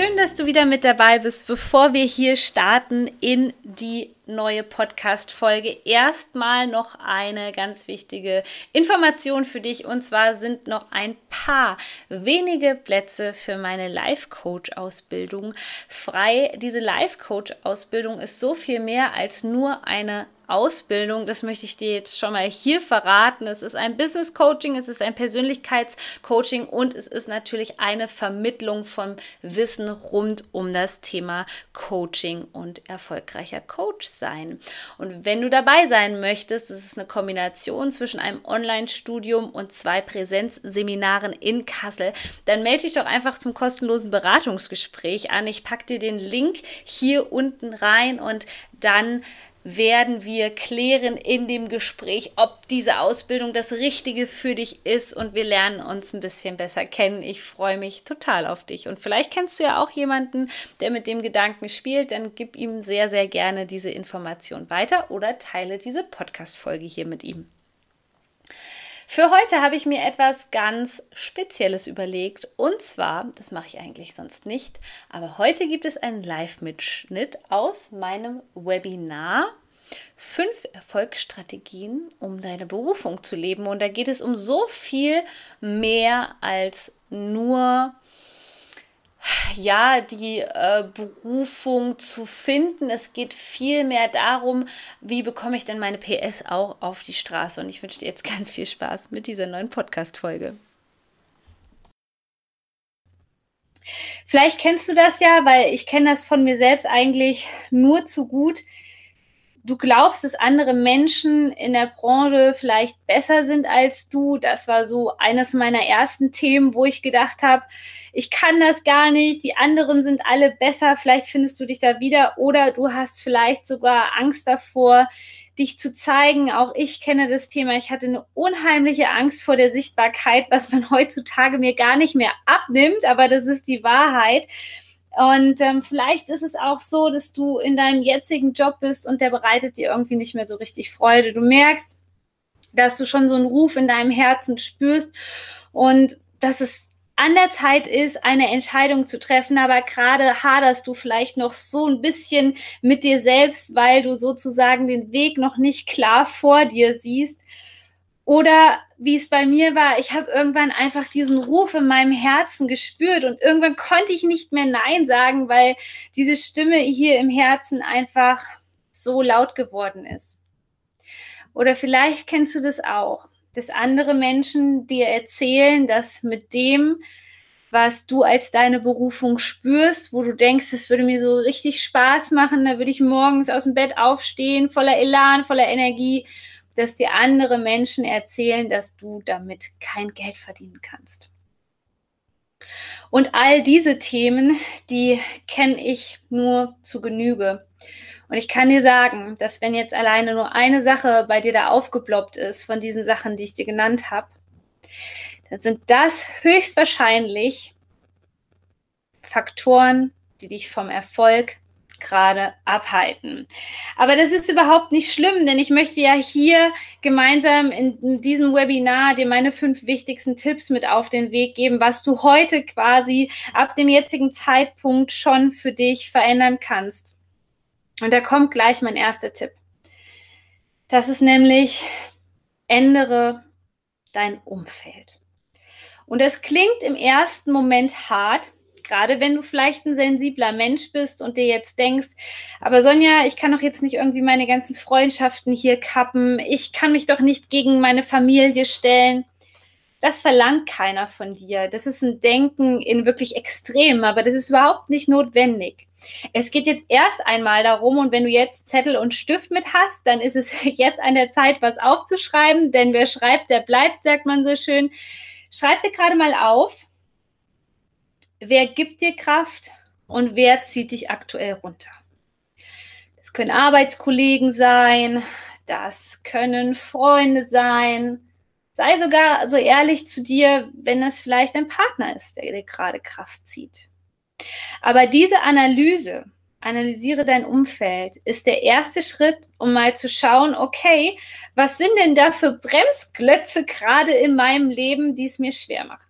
Schön, dass du wieder mit dabei bist. Bevor wir hier starten in die neue Podcast-Folge, erstmal noch eine ganz wichtige Information für dich. Und zwar sind noch ein paar wenige Plätze für meine Life-Coach-Ausbildung frei. Diese Life-Coach-Ausbildung ist so viel mehr als nur eine Ausbildung, das möchte ich dir jetzt schon mal hier verraten. Es ist ein Business Coaching, es ist ein Persönlichkeitscoaching und es ist natürlich eine Vermittlung von Wissen rund um das Thema Coaching und erfolgreicher Coach sein. Und wenn du dabei sein möchtest, es ist eine Kombination zwischen einem Online-Studium und zwei Präsenzseminaren in Kassel, dann melde dich doch einfach zum kostenlosen Beratungsgespräch an. Ich packe dir den Link hier unten rein und dann werden wir klären in dem Gespräch, ob diese Ausbildung das Richtige für dich ist und wir lernen uns ein bisschen besser kennen. Ich freue mich total auf dich. Und vielleicht kennst du ja auch jemanden, der mit dem Gedanken spielt, dann gib ihm sehr, sehr gerne diese Information weiter oder teile diese Podcast-Folge hier mit ihm. Für heute habe ich mir etwas ganz Spezielles überlegt. Und zwar, das mache ich eigentlich sonst nicht, aber heute gibt es einen Live-Mitschnitt aus meinem Webinar. Fünf Erfolgsstrategien, um deine Berufung zu leben. Und da geht es um so viel mehr als nur ja, die äh, Berufung zu finden. Es geht vielmehr darum, wie bekomme ich denn meine PS auch auf die Straße. Und ich wünsche dir jetzt ganz viel Spaß mit dieser neuen Podcast-Folge. Vielleicht kennst du das ja, weil ich kenne das von mir selbst eigentlich nur zu gut. Du glaubst, dass andere Menschen in der Branche vielleicht besser sind als du. Das war so eines meiner ersten Themen, wo ich gedacht habe, ich kann das gar nicht, die anderen sind alle besser, vielleicht findest du dich da wieder oder du hast vielleicht sogar Angst davor, dich zu zeigen. Auch ich kenne das Thema. Ich hatte eine unheimliche Angst vor der Sichtbarkeit, was man heutzutage mir gar nicht mehr abnimmt, aber das ist die Wahrheit. Und ähm, vielleicht ist es auch so, dass du in deinem jetzigen Job bist und der bereitet dir irgendwie nicht mehr so richtig Freude. Du merkst, dass du schon so einen Ruf in deinem Herzen spürst und dass es an der Zeit ist, eine Entscheidung zu treffen, aber gerade haderst du vielleicht noch so ein bisschen mit dir selbst, weil du sozusagen den Weg noch nicht klar vor dir siehst. Oder wie es bei mir war, ich habe irgendwann einfach diesen Ruf in meinem Herzen gespürt und irgendwann konnte ich nicht mehr Nein sagen, weil diese Stimme hier im Herzen einfach so laut geworden ist. Oder vielleicht kennst du das auch dass andere Menschen dir erzählen, dass mit dem, was du als deine Berufung spürst, wo du denkst, es würde mir so richtig Spaß machen, da würde ich morgens aus dem Bett aufstehen, voller Elan, voller Energie, dass dir andere Menschen erzählen, dass du damit kein Geld verdienen kannst. Und all diese Themen, die kenne ich nur zu Genüge. Und ich kann dir sagen, dass wenn jetzt alleine nur eine Sache bei dir da aufgeploppt ist von diesen Sachen, die ich dir genannt habe, dann sind das höchstwahrscheinlich Faktoren, die dich vom Erfolg gerade abhalten. Aber das ist überhaupt nicht schlimm, denn ich möchte ja hier gemeinsam in diesem Webinar dir meine fünf wichtigsten Tipps mit auf den Weg geben, was du heute quasi ab dem jetzigen Zeitpunkt schon für dich verändern kannst. Und da kommt gleich mein erster Tipp. Das ist nämlich, ändere dein Umfeld. Und es klingt im ersten Moment hart, gerade wenn du vielleicht ein sensibler Mensch bist und dir jetzt denkst, aber Sonja, ich kann doch jetzt nicht irgendwie meine ganzen Freundschaften hier kappen, ich kann mich doch nicht gegen meine Familie stellen. Das verlangt keiner von dir. Das ist ein Denken in wirklich Extrem, aber das ist überhaupt nicht notwendig. Es geht jetzt erst einmal darum, und wenn du jetzt Zettel und Stift mit hast, dann ist es jetzt an der Zeit, was aufzuschreiben, denn wer schreibt, der bleibt, sagt man so schön. Schreib dir gerade mal auf, wer gibt dir Kraft und wer zieht dich aktuell runter. Das können Arbeitskollegen sein, das können Freunde sein. Sei sogar so ehrlich zu dir, wenn es vielleicht ein Partner ist, der dir gerade Kraft zieht. Aber diese Analyse, analysiere dein Umfeld, ist der erste Schritt, um mal zu schauen, okay, was sind denn da für Bremsklötze gerade in meinem Leben, die es mir schwer machen?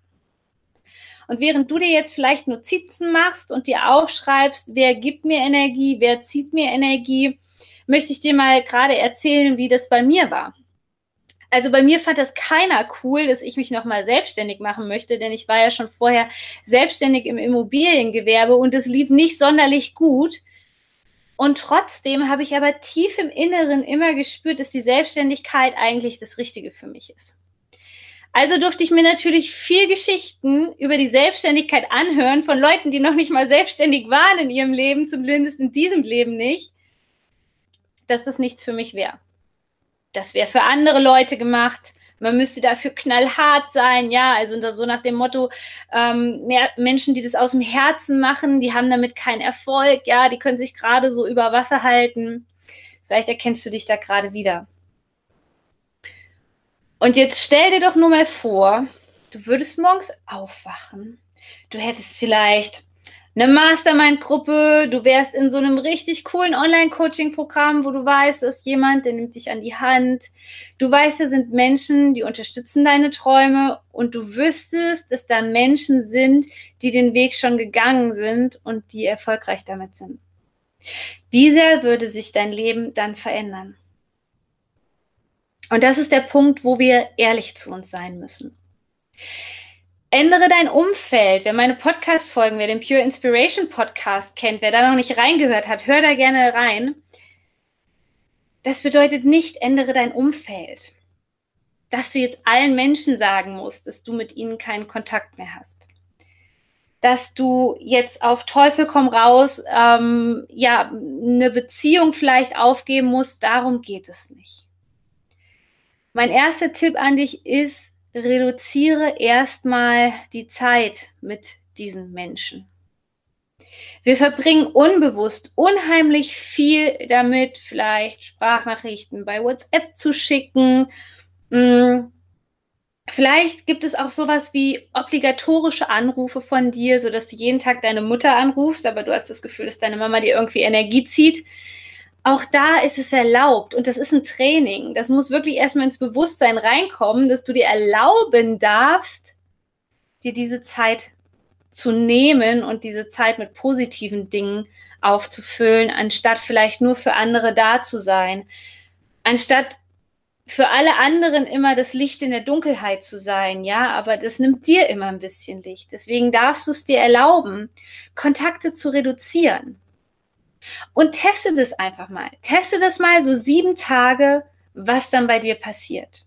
Und während du dir jetzt vielleicht Notizen machst und dir aufschreibst, wer gibt mir Energie, wer zieht mir Energie, möchte ich dir mal gerade erzählen, wie das bei mir war. Also bei mir fand das keiner cool, dass ich mich nochmal selbstständig machen möchte, denn ich war ja schon vorher selbstständig im Immobiliengewerbe und es lief nicht sonderlich gut. Und trotzdem habe ich aber tief im Inneren immer gespürt, dass die Selbstständigkeit eigentlich das Richtige für mich ist. Also durfte ich mir natürlich viel Geschichten über die Selbstständigkeit anhören von Leuten, die noch nicht mal selbstständig waren in ihrem Leben, zumindest in diesem Leben nicht, dass das nichts für mich wäre. Das wäre für andere Leute gemacht. Man müsste dafür knallhart sein, ja, also so nach dem Motto, ähm, mehr Menschen, die das aus dem Herzen machen, die haben damit keinen Erfolg, ja, die können sich gerade so über Wasser halten. Vielleicht erkennst du dich da gerade wieder. Und jetzt stell dir doch nur mal vor, du würdest morgens aufwachen. Du hättest vielleicht eine Mastermind-Gruppe, du wärst in so einem richtig coolen Online-Coaching-Programm, wo du weißt, dass jemand, der nimmt dich an die Hand. Du weißt, da sind Menschen, die unterstützen deine Träume und du wüsstest, dass da Menschen sind, die den Weg schon gegangen sind und die erfolgreich damit sind. Wie sehr würde sich dein Leben dann verändern? Und das ist der Punkt, wo wir ehrlich zu uns sein müssen. Ändere dein Umfeld. Wer meine Podcast-Folgen, wer den Pure Inspiration Podcast kennt, wer da noch nicht reingehört hat, hör da gerne rein. Das bedeutet nicht, ändere dein Umfeld. Dass du jetzt allen Menschen sagen musst, dass du mit ihnen keinen Kontakt mehr hast. Dass du jetzt auf Teufel komm raus, ähm, ja, eine Beziehung vielleicht aufgeben musst, darum geht es nicht. Mein erster Tipp an dich ist, reduziere erstmal die Zeit mit diesen Menschen. Wir verbringen unbewusst unheimlich viel damit, vielleicht Sprachnachrichten bei WhatsApp zu schicken. Hm, vielleicht gibt es auch sowas wie obligatorische Anrufe von dir, sodass du jeden Tag deine Mutter anrufst, aber du hast das Gefühl, dass deine Mama dir irgendwie Energie zieht auch da ist es erlaubt und das ist ein Training. Das muss wirklich erstmal ins Bewusstsein reinkommen, dass du dir erlauben darfst, dir diese Zeit zu nehmen und diese Zeit mit positiven Dingen aufzufüllen, anstatt vielleicht nur für andere da zu sein, anstatt für alle anderen immer das Licht in der Dunkelheit zu sein, ja, aber das nimmt dir immer ein bisschen Licht. Deswegen darfst du es dir erlauben, Kontakte zu reduzieren. Und teste das einfach mal. Teste das mal so sieben Tage, was dann bei dir passiert.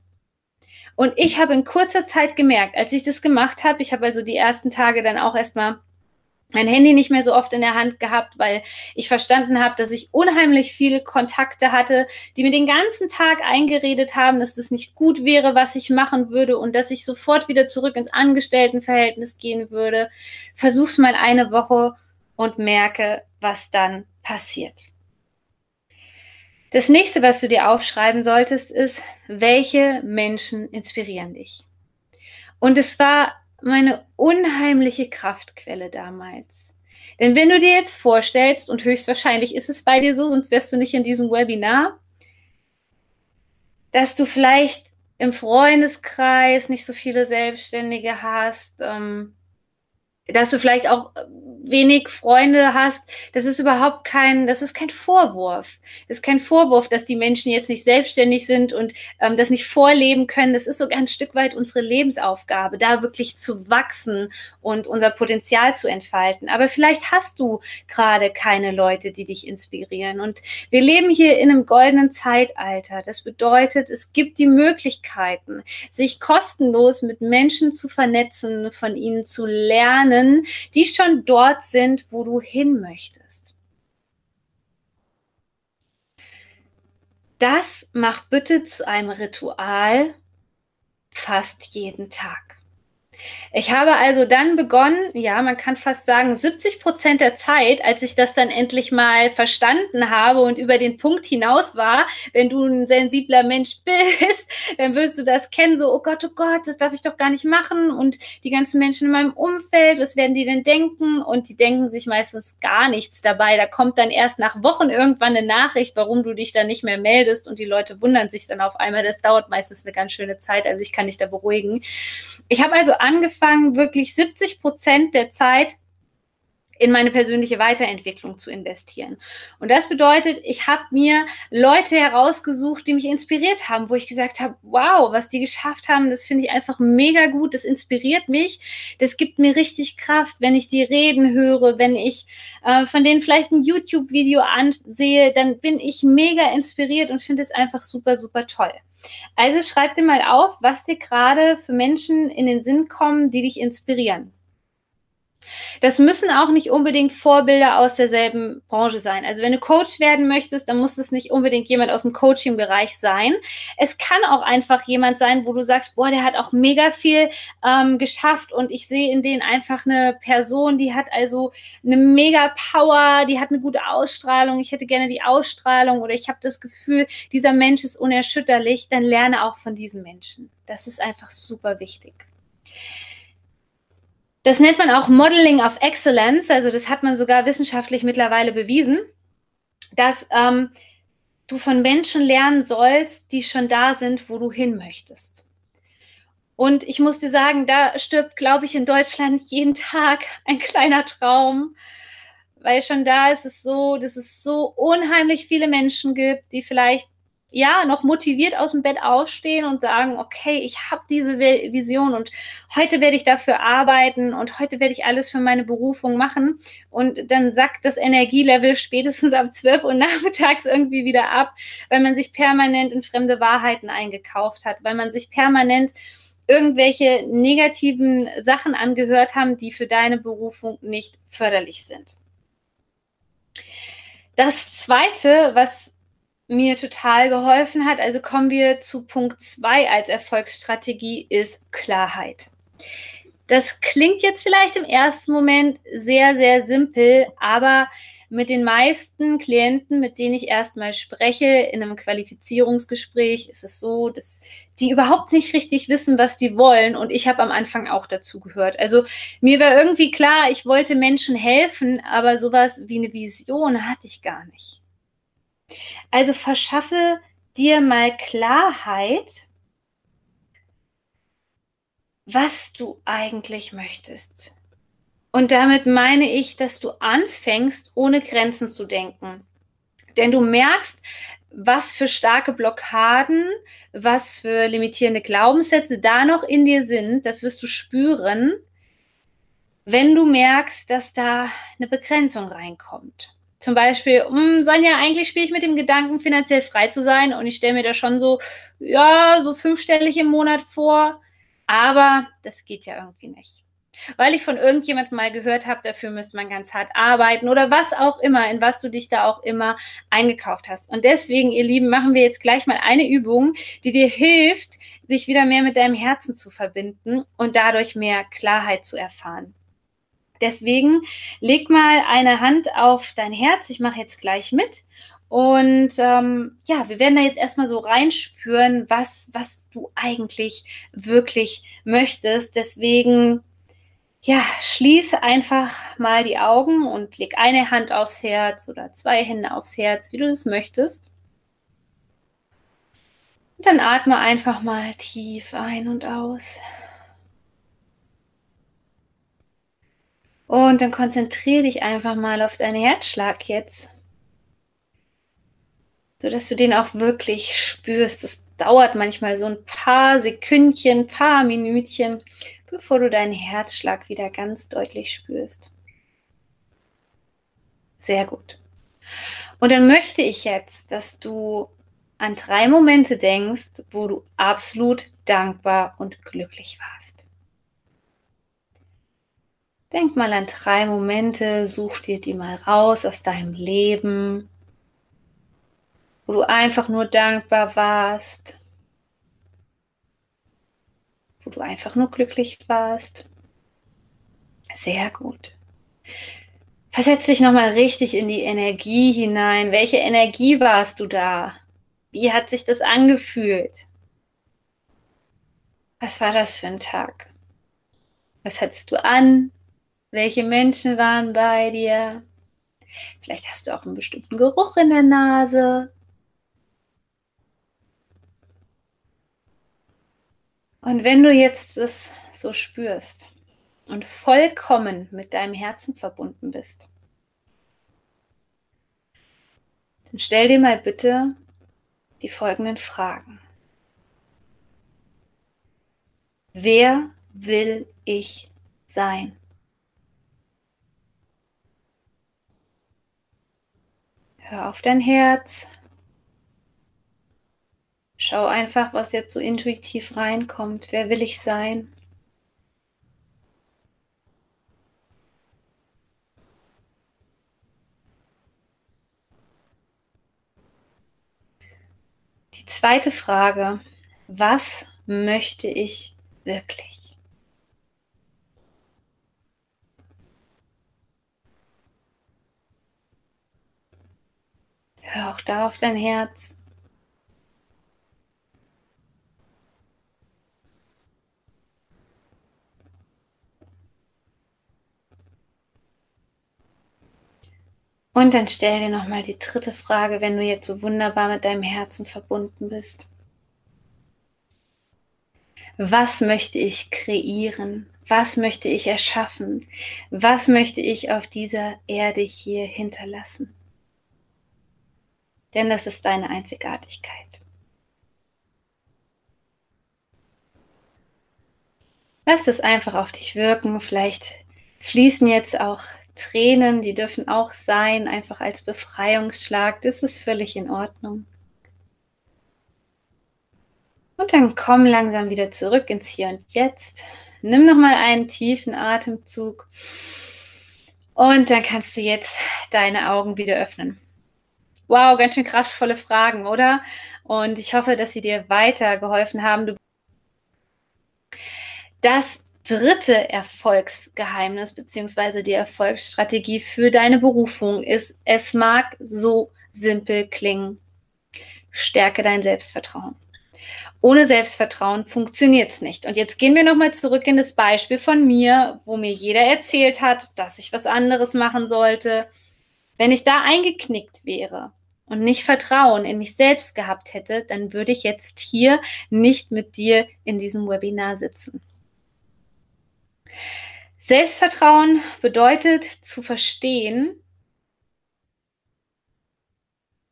Und ich habe in kurzer Zeit gemerkt, als ich das gemacht habe, ich habe also die ersten Tage dann auch erstmal mein Handy nicht mehr so oft in der Hand gehabt, weil ich verstanden habe, dass ich unheimlich viele Kontakte hatte, die mir den ganzen Tag eingeredet haben, dass das nicht gut wäre, was ich machen würde und dass ich sofort wieder zurück ins Angestelltenverhältnis gehen würde. Versuch's mal eine Woche und merke, was dann passiert. Das nächste, was du dir aufschreiben solltest, ist, welche Menschen inspirieren dich? Und es war meine unheimliche Kraftquelle damals. Denn wenn du dir jetzt vorstellst, und höchstwahrscheinlich ist es bei dir so, sonst wärst du nicht in diesem Webinar, dass du vielleicht im Freundeskreis nicht so viele Selbstständige hast, ähm, dass du vielleicht auch wenig Freunde hast, das ist überhaupt kein, das ist kein Vorwurf. Das ist kein Vorwurf, dass die Menschen jetzt nicht selbstständig sind und ähm, das nicht vorleben können. Das ist sogar ein Stück weit unsere Lebensaufgabe, da wirklich zu wachsen und unser Potenzial zu entfalten. Aber vielleicht hast du gerade keine Leute, die dich inspirieren. Und wir leben hier in einem goldenen Zeitalter. Das bedeutet, es gibt die Möglichkeiten, sich kostenlos mit Menschen zu vernetzen, von ihnen zu lernen, die schon dort dort sind, wo du hin möchtest. Das mach bitte zu einem Ritual fast jeden Tag. Ich habe also dann begonnen, ja, man kann fast sagen, 70 Prozent der Zeit, als ich das dann endlich mal verstanden habe und über den Punkt hinaus war, wenn du ein sensibler Mensch bist, dann wirst du das kennen, so, oh Gott, oh Gott, das darf ich doch gar nicht machen und die ganzen Menschen in meinem Umfeld, was werden die denn denken? Und die denken sich meistens gar nichts dabei. Da kommt dann erst nach Wochen irgendwann eine Nachricht, warum du dich da nicht mehr meldest und die Leute wundern sich dann auf einmal. Das dauert meistens eine ganz schöne Zeit, also ich kann dich da beruhigen. Ich habe also angefangen, wirklich 70 Prozent der Zeit in meine persönliche Weiterentwicklung zu investieren. Und das bedeutet, ich habe mir Leute herausgesucht, die mich inspiriert haben, wo ich gesagt habe, wow, was die geschafft haben, das finde ich einfach mega gut, das inspiriert mich, das gibt mir richtig Kraft, wenn ich die reden höre, wenn ich äh, von denen vielleicht ein YouTube-Video ansehe, dann bin ich mega inspiriert und finde es einfach super, super toll. Also schreib dir mal auf, was dir gerade für Menschen in den Sinn kommen, die dich inspirieren. Das müssen auch nicht unbedingt Vorbilder aus derselben Branche sein. Also wenn du Coach werden möchtest, dann muss es nicht unbedingt jemand aus dem Coaching-Bereich sein. Es kann auch einfach jemand sein, wo du sagst, boah, der hat auch mega viel ähm, geschafft und ich sehe in denen einfach eine Person, die hat also eine mega Power, die hat eine gute Ausstrahlung. Ich hätte gerne die Ausstrahlung oder ich habe das Gefühl, dieser Mensch ist unerschütterlich. Dann lerne auch von diesem Menschen. Das ist einfach super wichtig. Das nennt man auch Modeling of Excellence, also das hat man sogar wissenschaftlich mittlerweile bewiesen, dass ähm, du von Menschen lernen sollst, die schon da sind, wo du hin möchtest. Und ich muss dir sagen, da stirbt, glaube ich, in Deutschland jeden Tag ein kleiner Traum, weil schon da ist es so, dass es so unheimlich viele Menschen gibt, die vielleicht ja, noch motiviert aus dem Bett aufstehen und sagen, okay, ich habe diese Vision und heute werde ich dafür arbeiten und heute werde ich alles für meine Berufung machen. Und dann sackt das Energielevel spätestens ab 12 Uhr nachmittags irgendwie wieder ab, weil man sich permanent in fremde Wahrheiten eingekauft hat, weil man sich permanent irgendwelche negativen Sachen angehört haben, die für deine Berufung nicht förderlich sind. Das zweite, was mir total geholfen hat. Also kommen wir zu Punkt 2 als Erfolgsstrategie ist Klarheit. Das klingt jetzt vielleicht im ersten Moment sehr, sehr simpel, aber mit den meisten Klienten, mit denen ich erstmal spreche, in einem Qualifizierungsgespräch, ist es so, dass die überhaupt nicht richtig wissen, was die wollen. Und ich habe am Anfang auch dazu gehört. Also mir war irgendwie klar, ich wollte Menschen helfen, aber sowas wie eine Vision hatte ich gar nicht. Also verschaffe dir mal Klarheit, was du eigentlich möchtest. Und damit meine ich, dass du anfängst, ohne Grenzen zu denken. Denn du merkst, was für starke Blockaden, was für limitierende Glaubenssätse da noch in dir sind. Das wirst du spüren, wenn du merkst, dass da eine Begrenzung reinkommt zum Beispiel, hm, Sonja, eigentlich spiele ich mit dem Gedanken, finanziell frei zu sein und ich stelle mir da schon so, ja, so fünfstellig im Monat vor, aber das geht ja irgendwie nicht. Weil ich von irgendjemandem mal gehört habe, dafür müsste man ganz hart arbeiten oder was auch immer, in was du dich da auch immer eingekauft hast. Und deswegen, ihr Lieben, machen wir jetzt gleich mal eine Übung, die dir hilft, sich wieder mehr mit deinem Herzen zu verbinden und dadurch mehr Klarheit zu erfahren. Deswegen leg mal eine Hand auf dein Herz. Ich mache jetzt gleich mit. Und ähm, ja, wir werden da jetzt erstmal so reinspüren, was, was du eigentlich wirklich möchtest. Deswegen, ja, schließ einfach mal die Augen und leg eine Hand aufs Herz oder zwei Hände aufs Herz, wie du es möchtest. Und dann atme einfach mal tief ein und aus. Und dann konzentriere dich einfach mal auf deinen Herzschlag jetzt. So dass du den auch wirklich spürst. Das dauert manchmal so ein paar Sekündchen, ein paar Minütchen, bevor du deinen Herzschlag wieder ganz deutlich spürst. Sehr gut. Und dann möchte ich jetzt, dass du an drei Momente denkst, wo du absolut dankbar und glücklich warst. Denk mal an drei Momente, such dir die mal raus aus deinem Leben, wo du einfach nur dankbar warst, wo du einfach nur glücklich warst? Sehr gut. Versetz dich nochmal richtig in die Energie hinein. Welche Energie warst du da? Wie hat sich das angefühlt? Was war das für ein Tag? Was hattest du an? Welche Menschen waren bei dir? Vielleicht hast du auch einen bestimmten Geruch in der Nase. Und wenn du jetzt das so spürst und vollkommen mit deinem Herzen verbunden bist, dann stell dir mal bitte die folgenden Fragen. Wer will ich sein? Hör auf dein Herz. Schau einfach, was jetzt so intuitiv reinkommt. Wer will ich sein? Die zweite Frage, was möchte ich wirklich? Hör auch da auf dein Herz. Und dann stell dir nochmal die dritte Frage, wenn du jetzt so wunderbar mit deinem Herzen verbunden bist. Was möchte ich kreieren? Was möchte ich erschaffen? Was möchte ich auf dieser Erde hier hinterlassen? Denn das ist deine Einzigartigkeit. Lass es einfach auf dich wirken. Vielleicht fließen jetzt auch Tränen, die dürfen auch sein, einfach als Befreiungsschlag. Das ist völlig in Ordnung. Und dann komm langsam wieder zurück ins Hier und Jetzt. Nimm nochmal einen tiefen Atemzug. Und dann kannst du jetzt deine Augen wieder öffnen. Wow, ganz schön kraftvolle Fragen, oder? Und ich hoffe, dass sie dir weitergeholfen haben. Das dritte Erfolgsgeheimnis beziehungsweise die Erfolgsstrategie für deine Berufung ist, es mag so simpel klingen. Stärke dein Selbstvertrauen. Ohne Selbstvertrauen funktioniert es nicht. Und jetzt gehen wir nochmal zurück in das Beispiel von mir, wo mir jeder erzählt hat, dass ich was anderes machen sollte. Wenn ich da eingeknickt wäre und nicht Vertrauen in mich selbst gehabt hätte, dann würde ich jetzt hier nicht mit dir in diesem Webinar sitzen. Selbstvertrauen bedeutet zu verstehen,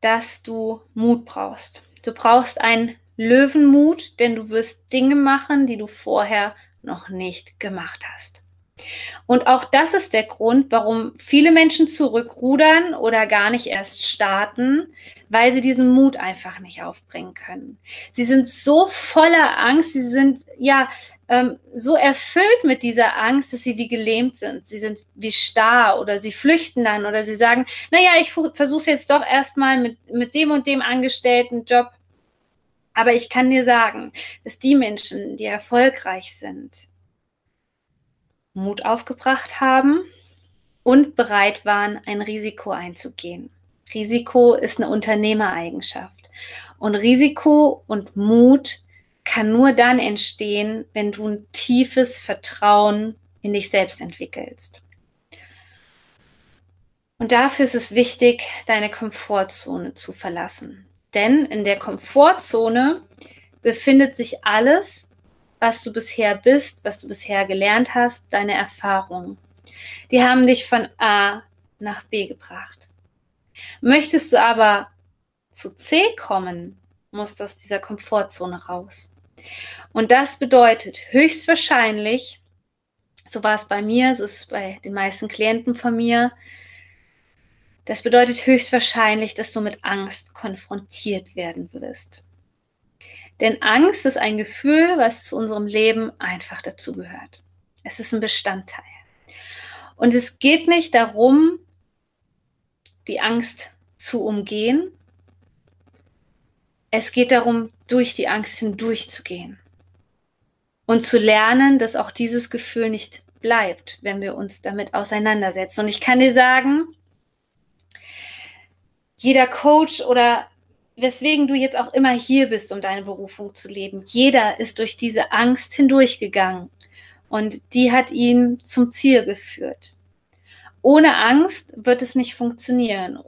dass du Mut brauchst. Du brauchst einen Löwenmut, denn du wirst Dinge machen, die du vorher noch nicht gemacht hast. Und auch das ist der Grund, warum viele Menschen zurückrudern oder gar nicht erst starten, weil sie diesen Mut einfach nicht aufbringen können. Sie sind so voller Angst, sie sind ja ähm, so erfüllt mit dieser Angst, dass sie wie gelähmt sind. Sie sind wie starr oder sie flüchten dann oder sie sagen, naja, ich versuche jetzt doch erstmal mit, mit dem und dem angestellten Job. Aber ich kann dir sagen, dass die Menschen, die erfolgreich sind, Mut aufgebracht haben und bereit waren, ein Risiko einzugehen. Risiko ist eine Unternehmereigenschaft. Und Risiko und Mut kann nur dann entstehen, wenn du ein tiefes Vertrauen in dich selbst entwickelst. Und dafür ist es wichtig, deine Komfortzone zu verlassen. Denn in der Komfortzone befindet sich alles, was du bisher bist, was du bisher gelernt hast, deine Erfahrungen. Die haben dich von A nach B gebracht. Möchtest du aber zu C kommen, musst du aus dieser Komfortzone raus. Und das bedeutet höchstwahrscheinlich, so war es bei mir, so ist es bei den meisten Klienten von mir, das bedeutet höchstwahrscheinlich, dass du mit Angst konfrontiert werden wirst. Denn Angst ist ein Gefühl, was zu unserem Leben einfach dazugehört. Es ist ein Bestandteil. Und es geht nicht darum, die Angst zu umgehen, es geht darum, durch die Angst hindurchzugehen. Und zu lernen, dass auch dieses Gefühl nicht bleibt, wenn wir uns damit auseinandersetzen. Und ich kann dir sagen, jeder Coach oder weswegen du jetzt auch immer hier bist, um deine Berufung zu leben, jeder ist durch diese Angst hindurchgegangen und die hat ihn zum Ziel geführt. Ohne Angst wird es nicht funktionieren.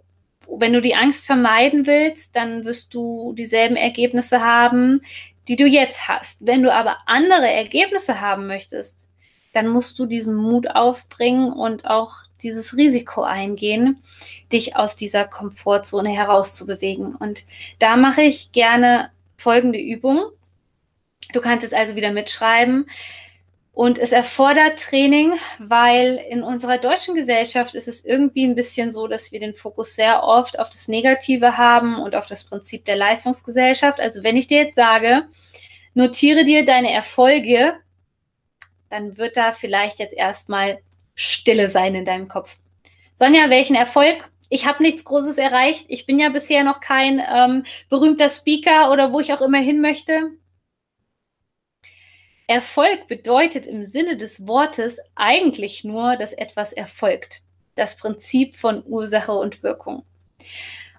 Wenn du die Angst vermeiden willst, dann wirst du dieselben Ergebnisse haben, die du jetzt hast. Wenn du aber andere Ergebnisse haben möchtest, dann musst du diesen Mut aufbringen und auch dieses Risiko eingehen, dich aus dieser Komfortzone herauszubewegen. Und da mache ich gerne folgende Übung. Du kannst jetzt also wieder mitschreiben. Und es erfordert Training, weil in unserer deutschen Gesellschaft ist es irgendwie ein bisschen so, dass wir den Fokus sehr oft auf das Negative haben und auf das Prinzip der Leistungsgesellschaft. Also wenn ich dir jetzt sage, notiere dir deine Erfolge, dann wird da vielleicht jetzt erstmal Stille sein in deinem Kopf. Sonja, welchen Erfolg? Ich habe nichts Großes erreicht. Ich bin ja bisher noch kein ähm, berühmter Speaker oder wo ich auch immer hin möchte. Erfolg bedeutet im Sinne des Wortes eigentlich nur, dass etwas erfolgt. Das Prinzip von Ursache und Wirkung.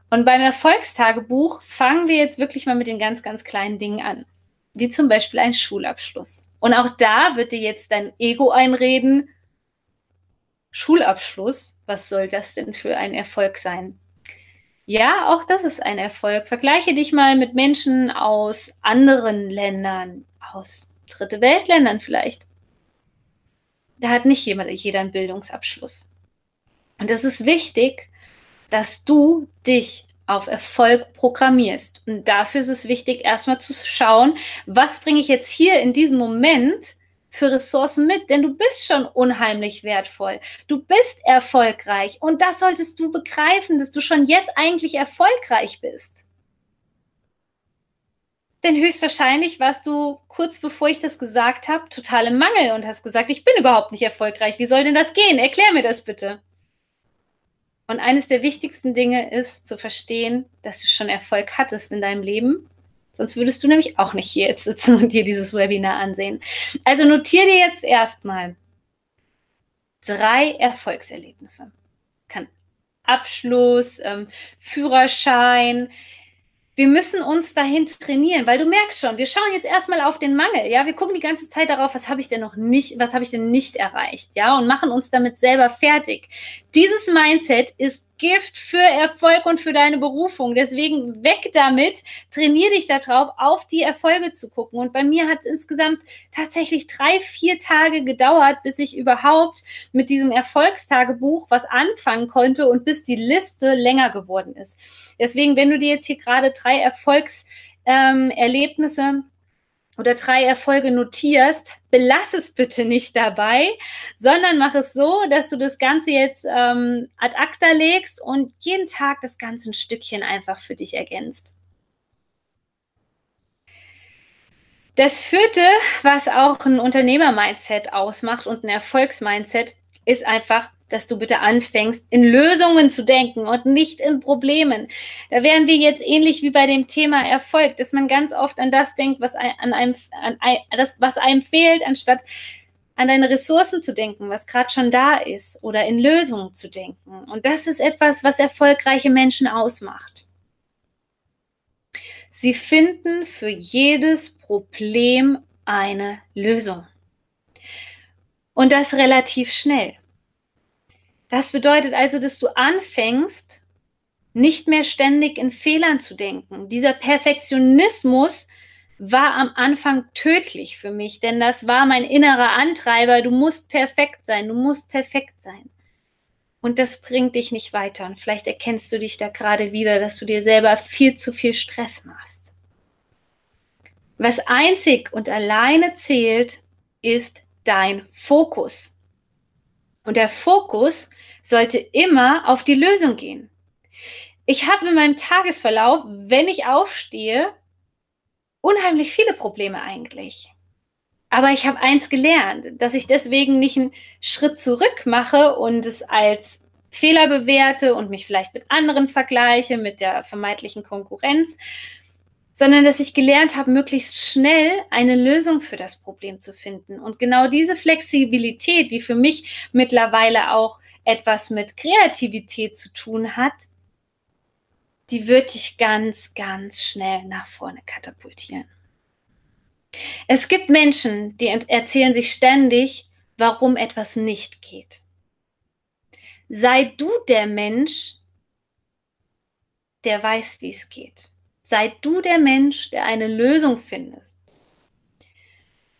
Und beim Erfolgstagebuch fangen wir jetzt wirklich mal mit den ganz, ganz kleinen Dingen an. Wie zum Beispiel ein Schulabschluss. Und auch da wird dir jetzt dein Ego einreden. Schulabschluss, was soll das denn für ein Erfolg sein? Ja, auch das ist ein Erfolg. Vergleiche dich mal mit Menschen aus anderen Ländern, aus dritte Weltländern vielleicht. Da hat nicht jemand, jeder einen Bildungsabschluss. Und es ist wichtig, dass du dich auf Erfolg programmierst. Und dafür ist es wichtig, erstmal zu schauen, was bringe ich jetzt hier in diesem Moment für Ressourcen mit, denn du bist schon unheimlich wertvoll. Du bist erfolgreich und das solltest du begreifen, dass du schon jetzt eigentlich erfolgreich bist. Denn höchstwahrscheinlich warst du kurz bevor ich das gesagt habe, total im Mangel und hast gesagt, ich bin überhaupt nicht erfolgreich. Wie soll denn das gehen? Erklär mir das bitte. Und eines der wichtigsten Dinge ist zu verstehen, dass du schon Erfolg hattest in deinem Leben. Sonst würdest du nämlich auch nicht hier jetzt sitzen und dir dieses Webinar ansehen. Also notiere dir jetzt erstmal drei Erfolgserlebnisse. Kann Abschluss, ähm, Führerschein, wir müssen uns dahin trainieren, weil du merkst schon, wir schauen jetzt erstmal auf den Mangel, ja, wir gucken die ganze Zeit darauf, was habe ich denn noch nicht, was habe ich denn nicht erreicht, ja, und machen uns damit selber fertig. Dieses Mindset ist Gift für Erfolg und für deine Berufung. Deswegen weg damit, trainier dich darauf, auf die Erfolge zu gucken. Und bei mir hat es insgesamt tatsächlich drei, vier Tage gedauert, bis ich überhaupt mit diesem Erfolgstagebuch was anfangen konnte und bis die Liste länger geworden ist. Deswegen, wenn du dir jetzt hier gerade drei Erfolgserlebnisse ähm, oder drei Erfolge notierst, belass es bitte nicht dabei, sondern mach es so, dass du das Ganze jetzt ähm, ad acta legst und jeden Tag das Ganze ein Stückchen einfach für dich ergänzt. Das vierte, was auch ein Unternehmer-Mindset ausmacht und ein Erfolgsmindset, ist einfach dass du bitte anfängst, in Lösungen zu denken und nicht in Problemen. Da wären wir jetzt ähnlich wie bei dem Thema Erfolg, dass man ganz oft an das denkt, was an einem, an das, was einem fehlt, anstatt an deine Ressourcen zu denken, was gerade schon da ist, oder in Lösungen zu denken. Und das ist etwas, was erfolgreiche Menschen ausmacht. Sie finden für jedes Problem eine Lösung. Und das relativ schnell. Das bedeutet also, dass du anfängst, nicht mehr ständig in Fehlern zu denken. Dieser Perfektionismus war am Anfang tödlich für mich, denn das war mein innerer Antreiber. Du musst perfekt sein, du musst perfekt sein. Und das bringt dich nicht weiter. Und vielleicht erkennst du dich da gerade wieder, dass du dir selber viel zu viel Stress machst. Was einzig und alleine zählt, ist dein Fokus. Und der Fokus sollte immer auf die Lösung gehen. Ich habe in meinem Tagesverlauf, wenn ich aufstehe, unheimlich viele Probleme eigentlich. Aber ich habe eins gelernt, dass ich deswegen nicht einen Schritt zurück mache und es als Fehler bewerte und mich vielleicht mit anderen vergleiche, mit der vermeintlichen Konkurrenz, sondern dass ich gelernt habe, möglichst schnell eine Lösung für das Problem zu finden. Und genau diese Flexibilität, die für mich mittlerweile auch etwas mit Kreativität zu tun hat, die wird dich ganz, ganz schnell nach vorne katapultieren. Es gibt Menschen, die erzählen sich ständig, warum etwas nicht geht. Sei du der Mensch, der weiß, wie es geht. Sei du der Mensch, der eine Lösung findet.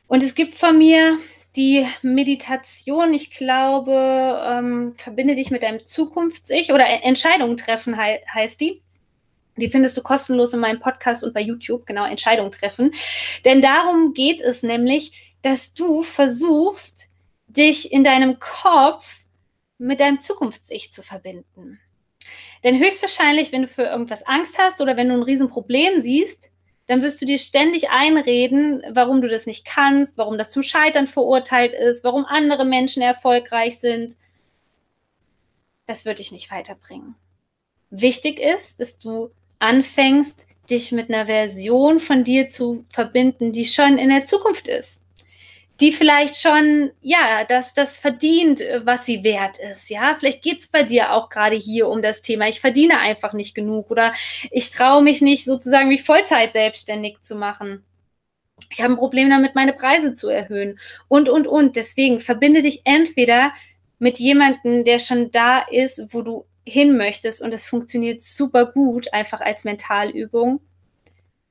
Und es gibt von mir die Meditation, ich glaube, ähm, verbinde dich mit deinem Zukunfts-Ich oder Entscheidungen treffen he heißt die. Die findest du kostenlos in meinem Podcast und bei YouTube, genau, Entscheidungen treffen. Denn darum geht es nämlich, dass du versuchst, dich in deinem Kopf mit deinem Zukunfts-Ich zu verbinden. Denn höchstwahrscheinlich, wenn du für irgendwas Angst hast oder wenn du ein Riesenproblem siehst, dann wirst du dir ständig einreden, warum du das nicht kannst, warum das zum Scheitern verurteilt ist, warum andere Menschen erfolgreich sind. Das wird dich nicht weiterbringen. Wichtig ist, dass du anfängst, dich mit einer Version von dir zu verbinden, die schon in der Zukunft ist die vielleicht schon, ja, dass das verdient, was sie wert ist. Ja, vielleicht geht's bei dir auch gerade hier um das Thema, ich verdiene einfach nicht genug oder ich traue mich nicht sozusagen mich Vollzeit selbstständig zu machen. Ich habe ein Problem damit, meine Preise zu erhöhen und, und, und. Deswegen verbinde dich entweder mit jemandem, der schon da ist, wo du hin möchtest und es funktioniert super gut, einfach als Mentalübung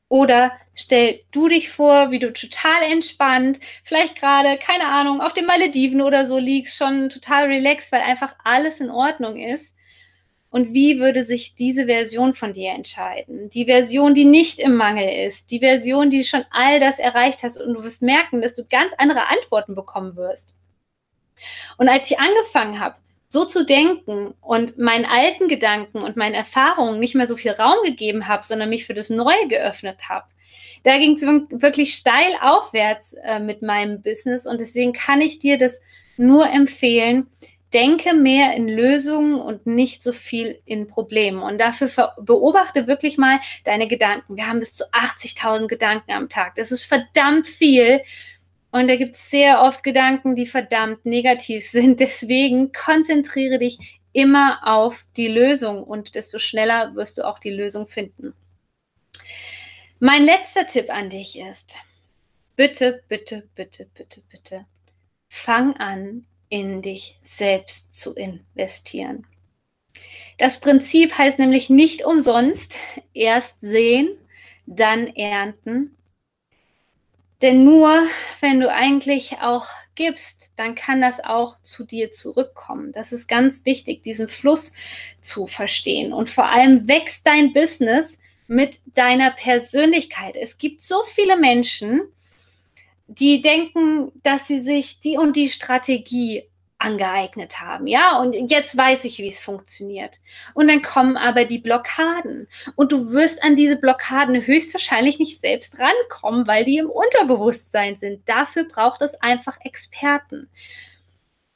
oder stell du dich vor, wie du total entspannt, vielleicht gerade, keine Ahnung, auf den Malediven oder so liegst, schon total relaxed, weil einfach alles in Ordnung ist. Und wie würde sich diese Version von dir entscheiden? Die Version, die nicht im Mangel ist, die Version, die schon all das erreicht hast und du wirst merken, dass du ganz andere Antworten bekommen wirst. Und als ich angefangen habe, so zu denken und meinen alten Gedanken und meinen Erfahrungen nicht mehr so viel Raum gegeben habe, sondern mich für das Neue geöffnet habe, da ging es wirklich steil aufwärts äh, mit meinem Business und deswegen kann ich dir das nur empfehlen. Denke mehr in Lösungen und nicht so viel in Problemen. Und dafür beobachte wirklich mal deine Gedanken. Wir haben bis zu 80.000 Gedanken am Tag. Das ist verdammt viel. Und da gibt es sehr oft Gedanken, die verdammt negativ sind. Deswegen konzentriere dich immer auf die Lösung und desto schneller wirst du auch die Lösung finden. Mein letzter Tipp an dich ist, bitte, bitte, bitte, bitte, bitte, fang an, in dich selbst zu investieren. Das Prinzip heißt nämlich nicht umsonst erst sehen, dann ernten denn nur wenn du eigentlich auch gibst, dann kann das auch zu dir zurückkommen. Das ist ganz wichtig, diesen Fluss zu verstehen. Und vor allem wächst dein Business mit deiner Persönlichkeit. Es gibt so viele Menschen, die denken, dass sie sich die und die Strategie angeeignet haben, ja, und jetzt weiß ich, wie es funktioniert. Und dann kommen aber die Blockaden und du wirst an diese Blockaden höchstwahrscheinlich nicht selbst rankommen, weil die im Unterbewusstsein sind. Dafür braucht es einfach Experten.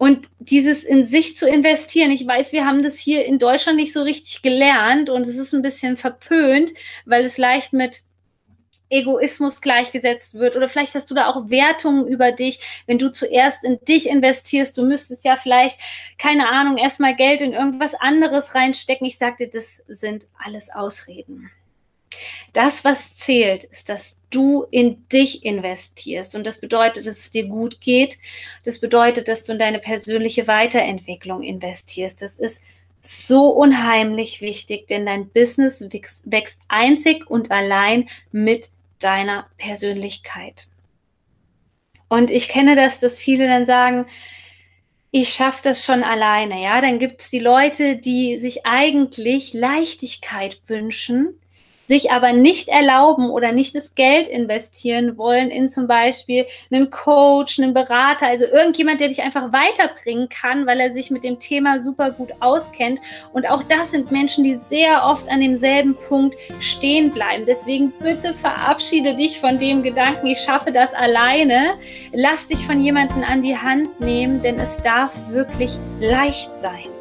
Und dieses in sich zu investieren, ich weiß, wir haben das hier in Deutschland nicht so richtig gelernt und es ist ein bisschen verpönt, weil es leicht mit Egoismus gleichgesetzt wird oder vielleicht hast du da auch Wertungen über dich, wenn du zuerst in dich investierst, du müsstest ja vielleicht, keine Ahnung, erstmal Geld in irgendwas anderes reinstecken. Ich sagte, das sind alles Ausreden. Das, was zählt, ist, dass du in dich investierst. Und das bedeutet, dass es dir gut geht. Das bedeutet, dass du in deine persönliche Weiterentwicklung investierst. Das ist so unheimlich wichtig, denn dein Business wächst einzig und allein mit deiner Persönlichkeit. Und ich kenne das, dass viele dann sagen, ich schaffe das schon alleine, ja. Dann gibt es die Leute, die sich eigentlich Leichtigkeit wünschen, sich aber nicht erlauben oder nicht das Geld investieren wollen in zum Beispiel einen Coach, einen Berater, also irgendjemand, der dich einfach weiterbringen kann, weil er sich mit dem Thema super gut auskennt. Und auch das sind Menschen, die sehr oft an demselben Punkt stehen bleiben. Deswegen bitte verabschiede dich von dem Gedanken, ich schaffe das alleine. Lass dich von jemandem an die Hand nehmen, denn es darf wirklich leicht sein.